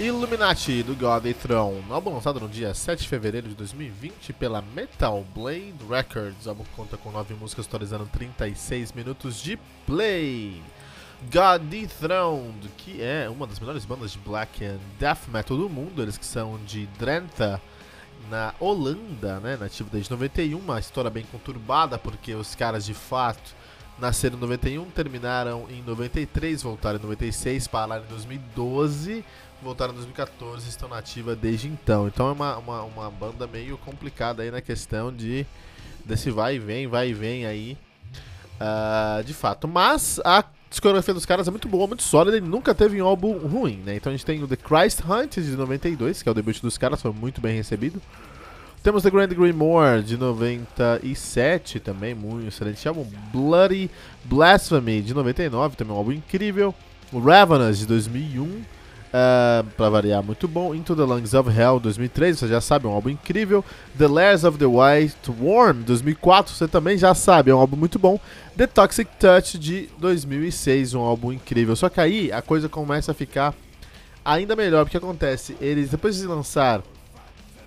Illuminati do God e Throne, álbum lançado no dia 7 de fevereiro de 2020 pela Metal Blade Records. O álbum conta com 9 músicas totalizando 36 minutos de play. God Dethroned, que é uma das melhores bandas de black and death metal do mundo, eles que são de Drenthe, na Holanda, né, desde 91, uma história bem conturbada porque os caras de fato nasceram em 91, terminaram em 93, voltaram em 96, pararam em 2012, voltaram em 2014 estão nativa desde então. Então é uma, uma, uma, banda meio complicada aí na questão de desse vai e vem, vai e vem aí. Uh, de fato. Mas a discografia dos caras é muito boa, muito sólida e nunca teve um álbum ruim, né? Então a gente tem o The Christ Hunt de 92, que é o debut dos caras, foi muito bem recebido. Temos The Grand Grimoire de 97, também muito excelente álbum. Bloody Blasphemy de 99, também um álbum incrível. O Ravenous de 2001 Uh, pra variar, muito bom. Into the Lungs of Hell, 2003, você já sabe, é um álbum incrível. The Layers of the White Worm, 2004, você também já sabe, é um álbum muito bom. The Toxic Touch, de 2006, um álbum incrível. Só que aí a coisa começa a ficar ainda melhor, porque acontece, eles, depois de lançar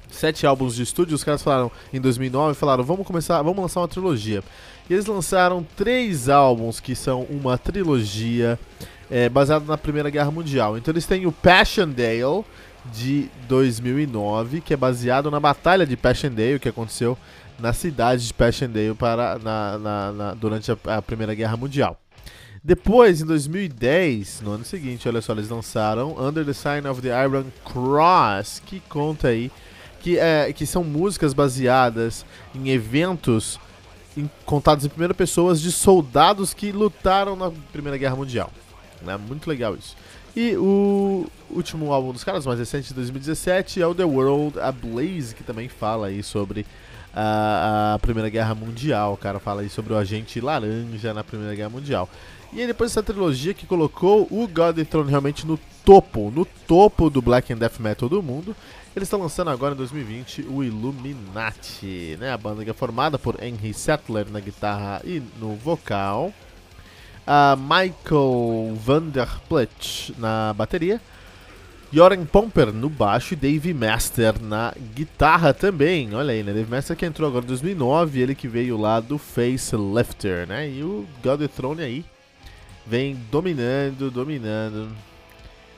sete álbuns de estúdio, os caras falaram, em 2009, falaram, vamos começar, vamos lançar uma trilogia. E eles lançaram três álbuns que são uma trilogia é, baseado na Primeira Guerra Mundial. Então eles têm o Passchendaele de 2009, que é baseado na Batalha de Passchendaele, que aconteceu na cidade de Passchendaele para, na, na, na, durante a, a, Primeira Guerra Mundial. Depois, em 2010, no ano seguinte, olha só, eles lançaram Under the Sign of the Iron Cross, que conta aí que, é, que são músicas baseadas em eventos em, contados em primeira pessoa de soldados que lutaram na Primeira Guerra Mundial. Né? Muito legal isso. E o último álbum dos caras, mais recente de 2017, é o The World Ablaze, que também fala aí sobre a, a Primeira Guerra Mundial. O cara fala aí sobre o agente laranja na Primeira Guerra Mundial. E aí depois dessa trilogia que colocou o God Throne realmente no topo, no topo do Black and Death Metal do mundo, eles estão lançando agora em 2020 o Illuminati, né? A banda que é formada por Henry Settler na guitarra e no vocal uh, Michael Vanderplet na bateria, Joran Pomper no baixo e Dave Master na guitarra também. Olha aí, né? Dave Master que entrou agora em 2009, ele que veio lá do Facelifter, né? E o God Throne aí vem dominando, dominando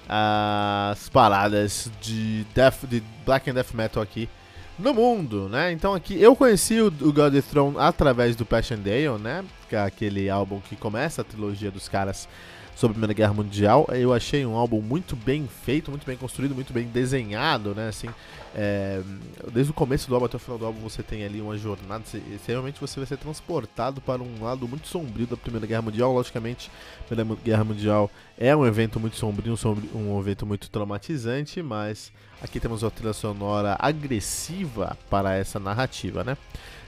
as paradas de, death, de Black and Death Metal aqui no mundo, né? Então aqui eu conheci o, o God of Throne através do Passion Dale, né? Que é aquele álbum que começa a trilogia dos caras sobre a Primeira Guerra Mundial. Eu achei um álbum muito bem feito, muito bem construído, muito bem desenhado, né? Assim, é, desde o começo do álbum até o final do álbum você tem ali uma jornada, você, realmente você vai ser transportado para um lado muito sombrio da Primeira Guerra Mundial. Logicamente, a Primeira Guerra Mundial é um evento muito sombrio, um, sombrio, um evento muito traumatizante, mas aqui temos uma trilha sonora agressiva para essa narrativa, né?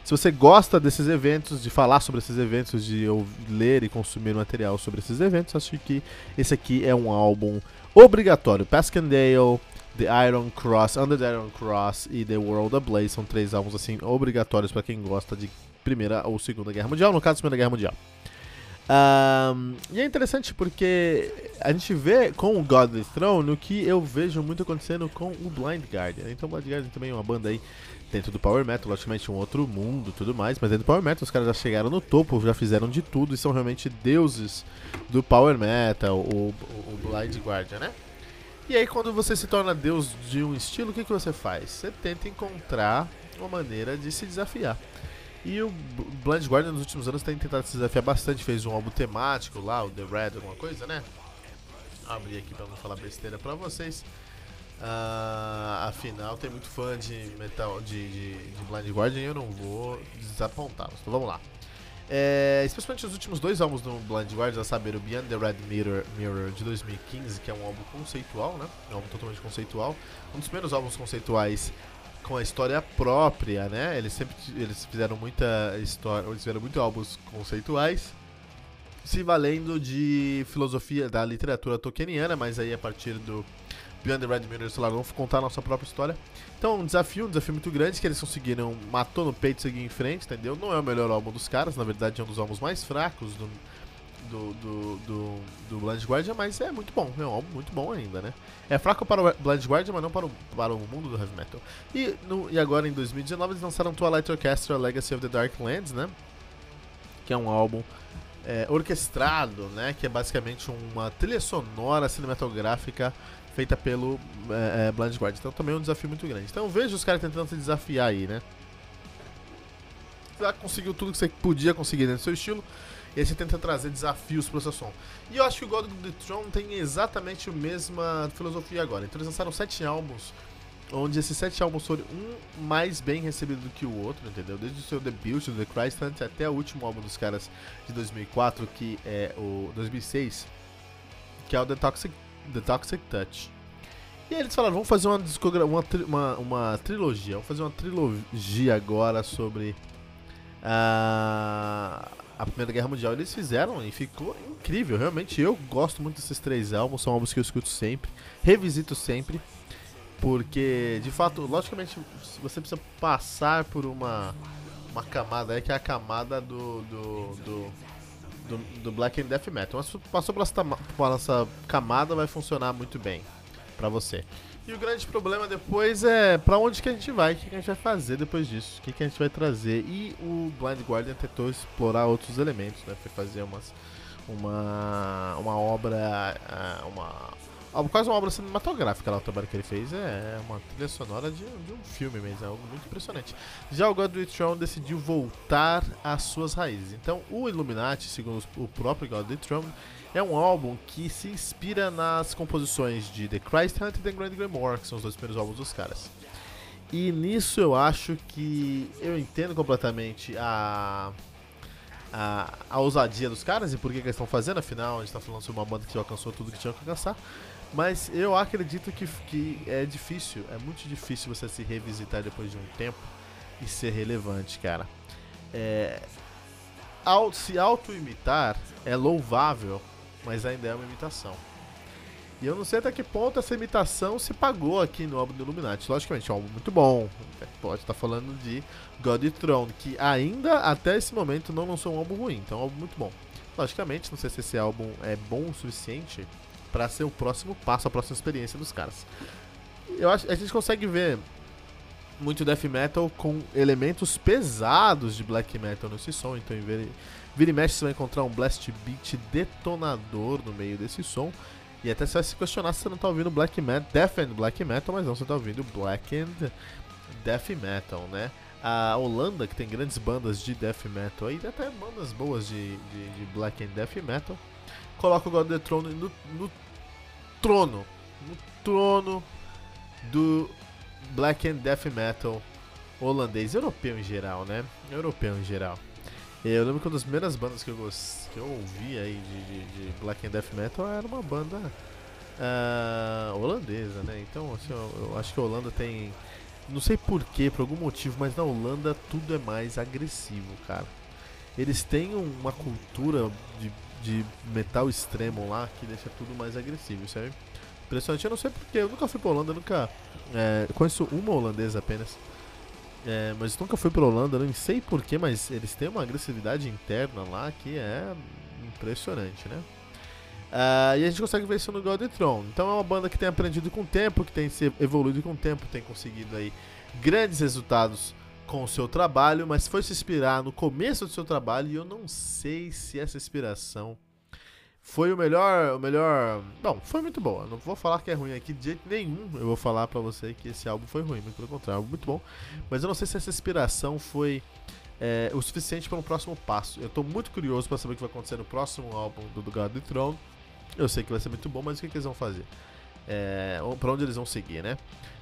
Se você gosta desses eventos, de falar sobre esses eventos, de ler e consumir material sobre esses eventos, acho que esse aqui é um álbum obrigatório. Passchendaele, The Iron Cross, Under the Iron Cross e The World Ablaze são três álbuns assim obrigatórios para quem gosta de Primeira ou Segunda Guerra Mundial, no caso, Primeira Guerra Mundial. Um, e é interessante porque a gente vê com o God of the Throne o que eu vejo muito acontecendo com o Blind Guardian. Então, o Blind Guardian também é uma banda aí dentro do Power Metal, logicamente um outro mundo tudo mais, mas dentro do Power Metal os caras já chegaram no topo, já fizeram de tudo e são realmente deuses do Power Metal, o, o Blind Guardian, né? E aí, quando você se torna deus de um estilo, o que, que você faz? Você tenta encontrar uma maneira de se desafiar. E o Blind Guardian nos últimos anos tem tentado se desafiar bastante, fez um álbum temático lá, o The Red, alguma coisa, né? abrir aqui para não falar besteira para vocês. Afinal, tem muito fã de metal de, de, de Blind Guardian e eu não vou desapontá-los. Então vamos lá. É, especialmente os últimos dois álbuns do Blind Guardian, a saber, o Beyond the Red Mirror, Mirror de 2015, que é um álbum conceitual, né? É um álbum totalmente conceitual. Um dos primeiros álbuns conceituais com a história própria, né? Eles sempre eles fizeram muita história, eles fizeram muito álbuns conceituais se valendo de filosofia da literatura tolkieniana, mas aí a partir do Beyond the Red Mirror, sei lá, vamos contar a nossa própria história. Então, um desafio, um desafio muito grande que eles conseguiram, matou no peito e seguir em frente, entendeu? Não é o melhor álbum dos caras, na verdade é um dos álbuns mais fracos do, do, do, do, do Blind Guardian, mas é muito bom, é um álbum muito bom ainda, né? É fraco para o Blind Guardian, mas não para o, para o mundo do heavy metal. E, no, e agora em 2019 eles lançaram Twilight Orchestra Legacy of the Darklands, né? Que é um álbum é, orquestrado, né? Que é basicamente uma trilha sonora cinematográfica feita pelo é, é, Blind Guardian. Então também é um desafio muito grande. Então veja os caras tentando se desafiar aí, né? Já conseguiu tudo que você podia conseguir dentro do seu estilo. E aí você tenta trazer desafios para o seu som. E eu acho que o God of the Throne tem exatamente a mesma filosofia agora. Então eles lançaram sete álbuns onde esses sete álbuns foram um mais bem recebido do que o outro, entendeu? Desde o seu debut, do The Christ Hunt, até o último álbum dos caras de 2004, que é o 2006, que é o The Toxic, The Toxic Touch. E aí eles falaram, vamos fazer uma, uma, uma, uma trilogia, vamos fazer uma trilogia agora sobre a, a Primeira Guerra Mundial. Eles fizeram e ficou incrível, realmente eu gosto muito desses três álbuns, são álbuns que eu escuto sempre, revisito sempre. Porque, de fato, logicamente, você precisa passar por uma, uma camada aí, que é a camada do, do, do, do, do Black and Death Metal. Mas passou por essa, por essa camada, vai funcionar muito bem pra você. E o grande problema depois é pra onde que a gente vai, o que, que a gente vai fazer depois disso, o que, que a gente vai trazer. E o Blind Guardian tentou explorar outros elementos, né? Foi fazer umas, uma, uma obra, ah, uma quase uma obra cinematográfica lá o trabalho que ele fez. É, é uma trilha sonora de, de um filme mesmo, é algo muito impressionante. Já o Godric Throne decidiu voltar às suas raízes. Então, o Illuminati, segundo o próprio Godric Throne, é um álbum que se inspira nas composições de The Christ Hunt e The Grand Grimoire, que são os dois primeiros álbuns dos caras. E nisso eu acho que eu entendo completamente a a, a ousadia dos caras e por que, que eles estão fazendo, afinal a gente está falando sobre uma banda que já alcançou tudo que tinha que alcançar. Mas eu acredito que, que é difícil, é muito difícil você se revisitar depois de um tempo e ser relevante, cara. É, se auto-imitar é louvável, mas ainda é uma imitação. E eu não sei até que ponto essa imitação se pagou aqui no álbum do Illuminati. Logicamente, é um álbum muito bom. Pode estar falando de God e Throne, que ainda até esse momento não lançou um álbum ruim. Então é um álbum muito bom. Logicamente, não sei se esse álbum é bom o suficiente para ser o próximo passo, a próxima experiência dos caras. Eu acho, a gente consegue ver muito death metal com elementos pesados de black metal nesse som, então em vira, vira e mexe você vai encontrar um blast beat detonador no meio desse som. E até você vai se questionar se você não tá ouvindo black metal, death and black metal, mas não, você tá ouvindo black and death metal, né? A Holanda, que tem grandes bandas de death metal, e até bandas boas de, de, de black and death metal, coloca o God of the Throne no, no trono. No trono do Black and Death Metal holandês, europeu em geral, né? Europeu em geral. Eu lembro que uma das primeiras bandas que eu, gost... que eu ouvi aí de, de, de, Black and Death Metal era uma banda uh, holandesa, né? Então, assim, eu, eu, acho que a Holanda tem. Não sei porquê, por algum motivo, mas na Holanda tudo é mais agressivo, cara. Eles têm uma cultura de de metal extremo lá que deixa tudo mais agressivo. É impressionante. Eu não sei porque, eu nunca fui pra Holanda, nunca. É, conheço uma holandesa apenas. É, mas nunca fui pra Holanda, não sei porquê, mas eles têm uma agressividade interna lá que é impressionante, né? Uh, e a gente consegue ver isso no God Throne. Então é uma banda que tem aprendido com o tempo, que tem se evoluído com o tempo, tem conseguido aí grandes resultados com o seu trabalho, mas foi se inspirar no começo do seu trabalho e eu não sei se essa inspiração foi o melhor, o melhor, bom, foi muito boa. Não vou falar que é ruim aqui de jeito nenhum. Eu vou falar para você que esse álbum foi ruim, muito pelo contrário, muito bom. Mas eu não sei se essa inspiração foi é, o suficiente para um próximo passo. Eu tô muito curioso para saber o que vai acontecer no próximo álbum do God the Throne. Eu sei que vai ser muito bom, mas o que, que eles vão fazer? É, para onde eles vão seguir, né?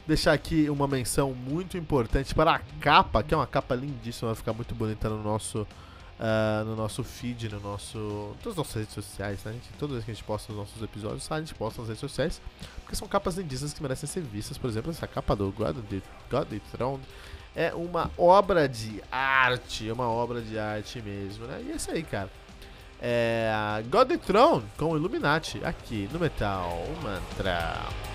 Deixar aqui uma menção muito importante para a capa, que é uma capa lindíssima, vai ficar muito bonita no nosso, uh, no nosso feed, no nosso, todas as nossas redes sociais, né? Gente, todas as que a gente posta nos nossos episódios, a gente posta nas redes sociais, porque são capas lindíssimas que merecem ser vistas. Por exemplo, essa capa do God, God Throne é uma obra de arte, é uma obra de arte mesmo, né? E é isso aí, cara. É God the Throne com Illuminati aqui no Metal Mantra.